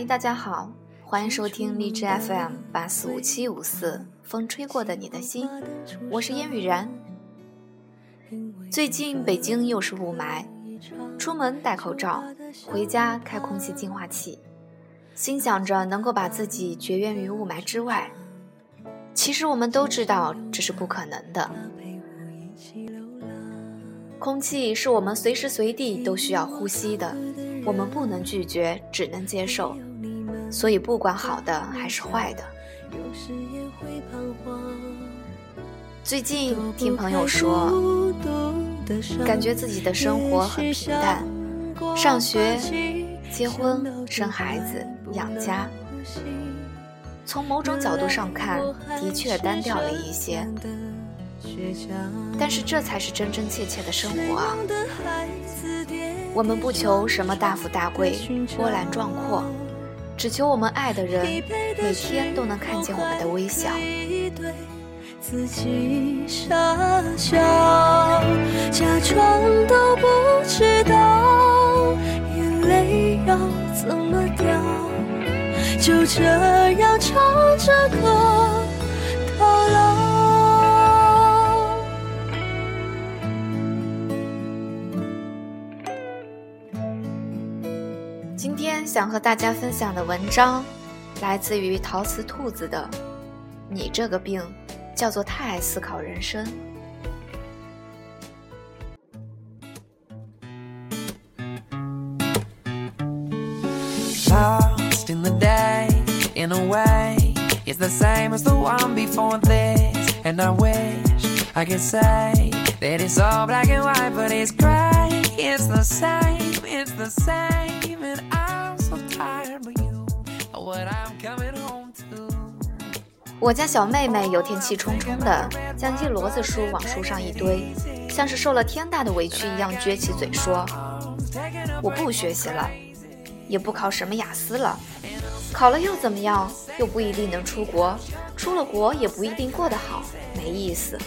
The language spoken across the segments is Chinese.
嗨，大家好，欢迎收听荔枝 FM 八四五七五四，风吹过的你的心，我是烟雨然。最近北京又是雾霾，出门戴口罩，回家开空气净化器，心想着能够把自己绝缘于雾霾之外。其实我们都知道这是不可能的。空气是我们随时随地都需要呼吸的，我们不能拒绝，只能接受。所以不管好的还是坏的，最近听朋友说，感觉自己的生活很平淡，上学、结婚、生孩子、养家。从某种角度上看，的确单调了一些。但是这才是真真切切的生活啊！我们不求什么大富大贵、波澜壮阔，只求我们爱的人每天都能看见我们的微笑。假装都不知道眼泪要怎么掉，就这样唱着歌想和大家分享的文章，来自于陶瓷兔子的。你这个病，叫做太爱思考人生。我家小妹妹有天气冲冲的，将一摞子书往书上一堆，像是受了天大的委屈一样，撅起嘴说：“我不学习了，也不考什么雅思了，考了又怎么样？又不一定能出国，出了国也不一定过得好，没意思。”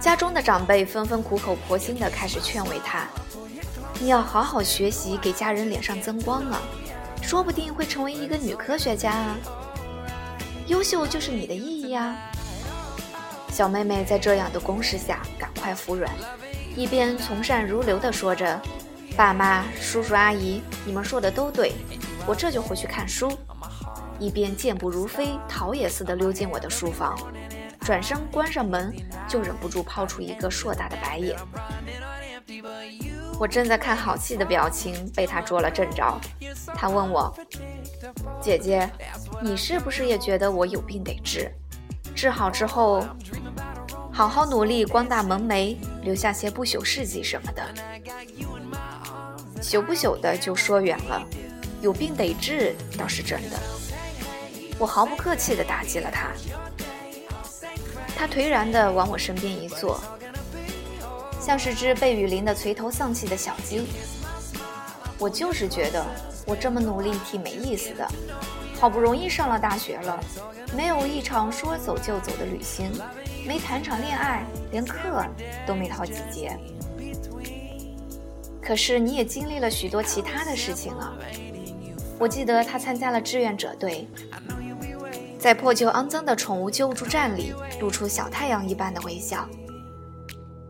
家中的长辈纷纷苦口婆心的开始劝慰她：“你要好好学习，给家人脸上增光啊，说不定会成为一个女科学家啊。”优秀就是你的意义啊！小妹妹在这样的攻势下赶快服软，一边从善如流地说着：“爸妈、叔叔、阿姨，你们说的都对，我这就回去看书。”一边健步如飞、逃也似的溜进我的书房，转身关上门，就忍不住抛出一个硕大的白眼。我正在看好戏的表情被他捉了正着，他问我：“姐姐。”你是不是也觉得我有病得治？治好之后，好好努力，光大门楣，留下些不朽事迹什么的。朽不朽的就说远了，有病得治倒是真的。我毫不客气地打击了他。他颓然地往我身边一坐，像是只被雨淋得垂头丧气的小鸡。我就是觉得我这么努力挺没意思的。好不容易上了大学了，没有一场说走就走的旅行，没谈场恋爱，连课都没逃几节。可是你也经历了许多其他的事情啊！我记得他参加了志愿者队，在破旧肮脏的宠物救助站里露出小太阳一般的微笑。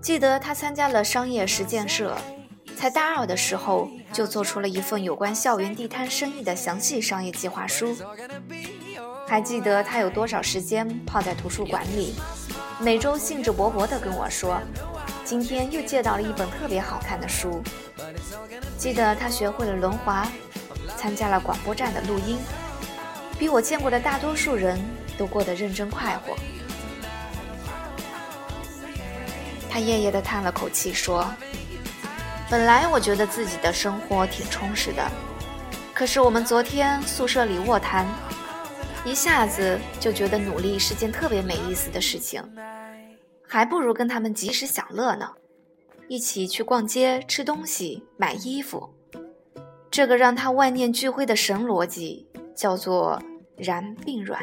记得他参加了商业实践社。才大二的时候，就做出了一份有关校园地摊生意的详细商业计划书。还记得他有多少时间泡在图书馆里，每周兴致勃勃地跟我说：“今天又借到了一本特别好看的书。”记得他学会了轮滑，参加了广播站的录音，比我见过的大多数人都过得认真快活。夜夜地叹了口气说。本来我觉得自己的生活挺充实的，可是我们昨天宿舍里卧谈，一下子就觉得努力是件特别没意思的事情，还不如跟他们及时享乐呢，一起去逛街、吃东西、买衣服。这个让他万念俱灰的神逻辑，叫做“然并卵”。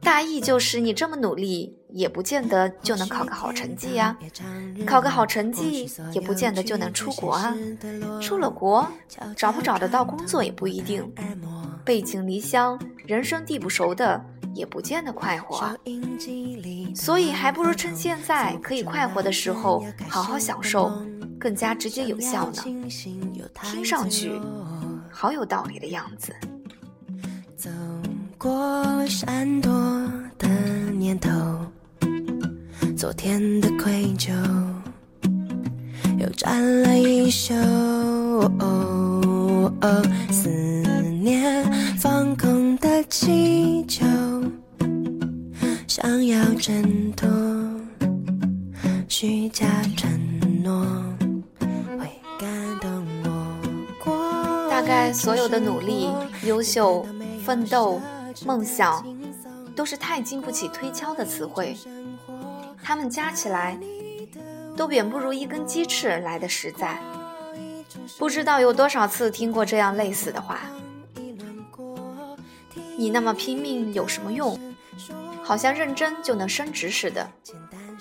大意就是你这么努力，也不见得就能考个好成绩呀。考个好成绩，也不见得就能出国啊。出了国，找不找得到工作也不一定。背井离乡，人生地不熟的，也不见得快活啊。所以，还不如趁现在可以快活的时候，好好享受，更加直接有效呢。听上去，好有道理的样子。走过闪躲的念头，昨天的愧疚又占了一宿。思念放空的气球，想要挣脱虚假承诺，会感动我。大概所有的努力、优秀。奋斗、梦想，都是太经不起推敲的词汇，他们加起来，都远不如一根鸡翅来的实在。不知道有多少次听过这样类似的话：你那么拼命有什么用？好像认真就能升职似的。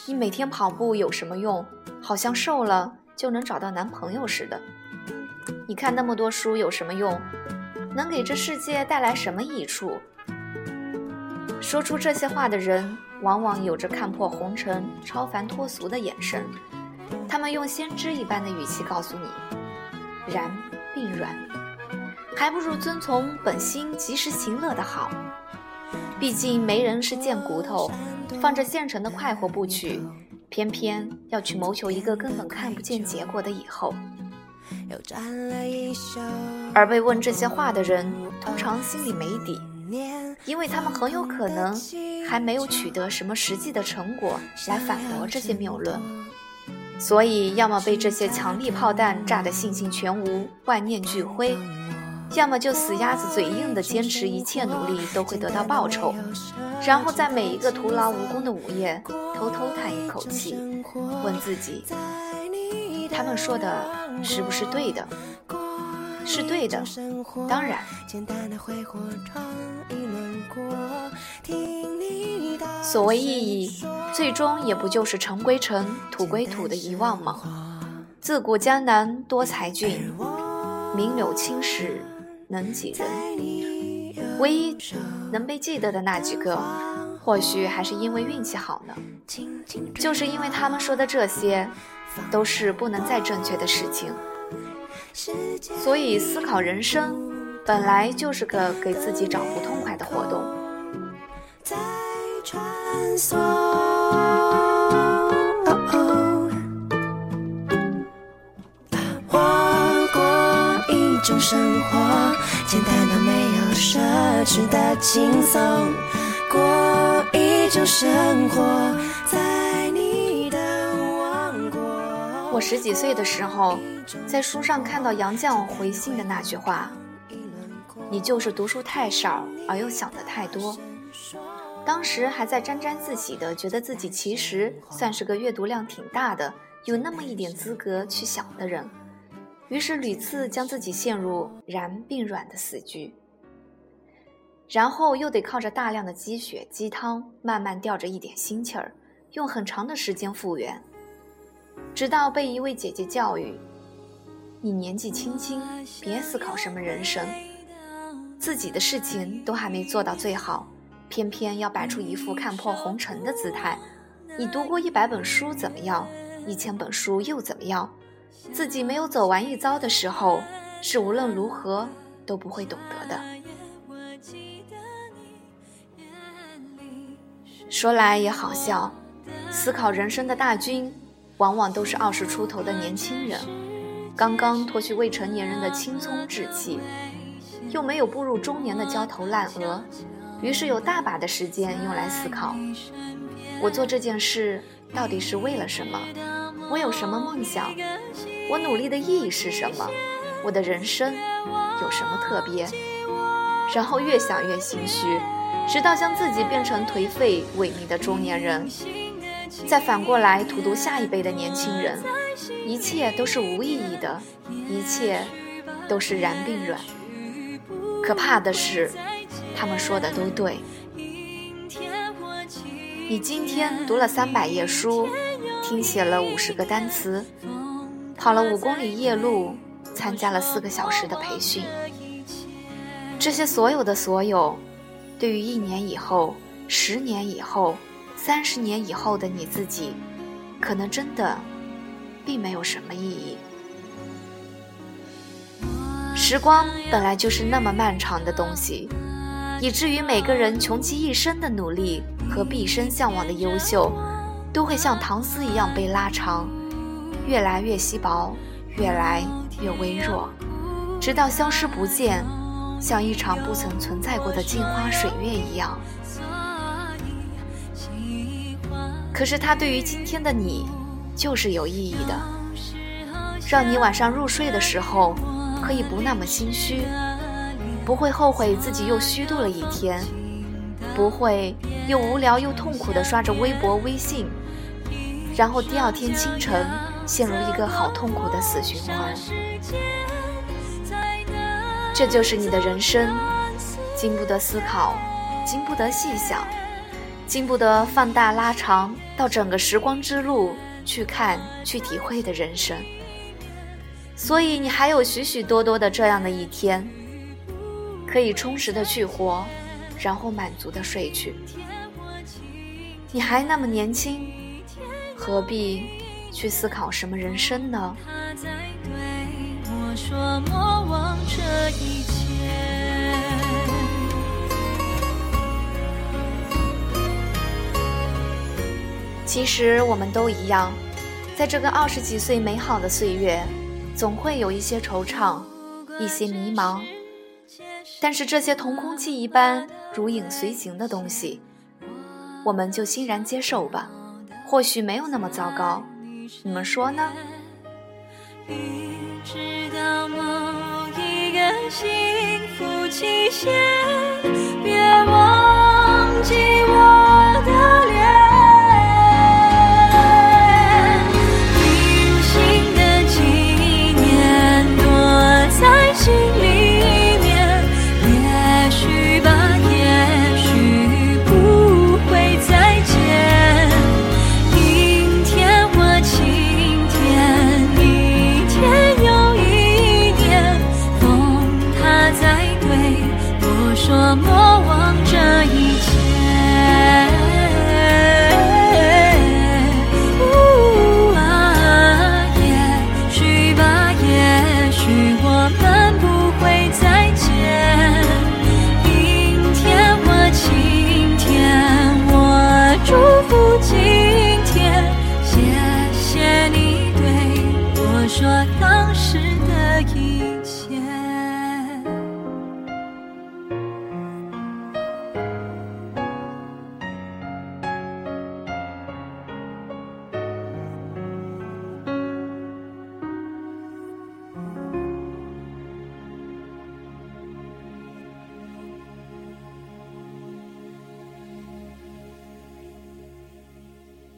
你每天跑步有什么用？好像瘦了就能找到男朋友似的。你看那么多书有什么用？能给这世界带来什么益处？说出这些话的人，往往有着看破红尘、超凡脱俗的眼神。他们用先知一般的语气告诉你：“然并软，还不如遵从本心，及时行乐的好。毕竟没人是贱骨头，放着现成的快活不取，偏偏要去谋求一个根本看不见结果的以后。”而被问这些话的人，通常心里没底，因为他们很有可能还没有取得什么实际的成果来反驳这些谬论，所以要么被这些强力炮弹炸得信心全无、万念俱灰，要么就死鸭子嘴硬的坚持一切努力都会得到报酬，然后在每一个徒劳无功的午夜，偷偷叹一口气，问自己。他们说的是不是对的？是对的，当然。所谓意义，最终也不就是尘归尘，土归土的遗忘吗？自古江南多才俊，名柳青史能几人？唯一能被记得的那几个，或许还是因为运气好呢。就是因为他们说的这些。都是不能再正确的事情，所以思考人生本来就是个给自己找不痛快的活动。活过一种生活，简单到没有奢侈的轻松，过一种生活。我十几岁的时候，在书上看到杨绛回信的那句话：“你就是读书太少，而又想的太多。”当时还在沾沾自喜的，觉得自己其实算是个阅读量挺大的，有那么一点资格去想的人，于是屡次将自己陷入然并软的死局，然后又得靠着大量的鸡血鸡汤，慢慢吊着一点心气儿，用很长的时间复原。直到被一位姐姐教育：“你年纪轻轻，别思考什么人生，自己的事情都还没做到最好，偏偏要摆出一副看破红尘的姿态。你读过一百本书怎么样？一千本书又怎么样？自己没有走完一遭的时候，是无论如何都不会懂得的。”说来也好笑，思考人生的大军。往往都是二十出头的年轻人，刚刚脱去未成年人的青葱稚气，又没有步入中年的焦头烂额，于是有大把的时间用来思考：我做这件事到底是为了什么？我有什么梦想？我努力的意义是什么？我的人生有什么特别？然后越想越心虚，直到将自己变成颓废萎靡的中年人。再反过来荼毒下一辈的年轻人，一切都是无意义的，一切都是然并卵。可怕的是，他们说的都对。你今天读了三百页书，听写了五十个单词，跑了五公里夜路，参加了四个小时的培训。这些所有的所有，对于一年以后、十年以后、三十年以后的你自己，可能真的并没有什么意义。时光本来就是那么漫长的东西，以至于每个人穷其一生的努力和毕生向往的优秀，都会像糖丝一样被拉长，越来越稀薄，越来越微弱，直到消失不见，像一场不曾存在过的镜花水月一样。可是它对于今天的你，就是有意义的，让你晚上入睡的时候。可以不那么心虚，不会后悔自己又虚度了一天，不会又无聊又痛苦地刷着微博、微信，然后第二天清晨陷入一个好痛苦的死循环。这就是你的人生，经不得思考，经不得细想，经不得放大拉长到整个时光之路去看、去体会的人生。所以你还有许许多多的这样的一天，可以充实的去活，然后满足的睡去。你还那么年轻，何必去思考什么人生呢？其实我们都一样，在这个二十几岁美好的岁月。总会有一些惆怅，一些迷茫，但是这些同空气一般如影随形的东西，我们就欣然接受吧。或许没有那么糟糕，你们说呢？直到某一个幸福期限，别忘记我的说莫忘这一切。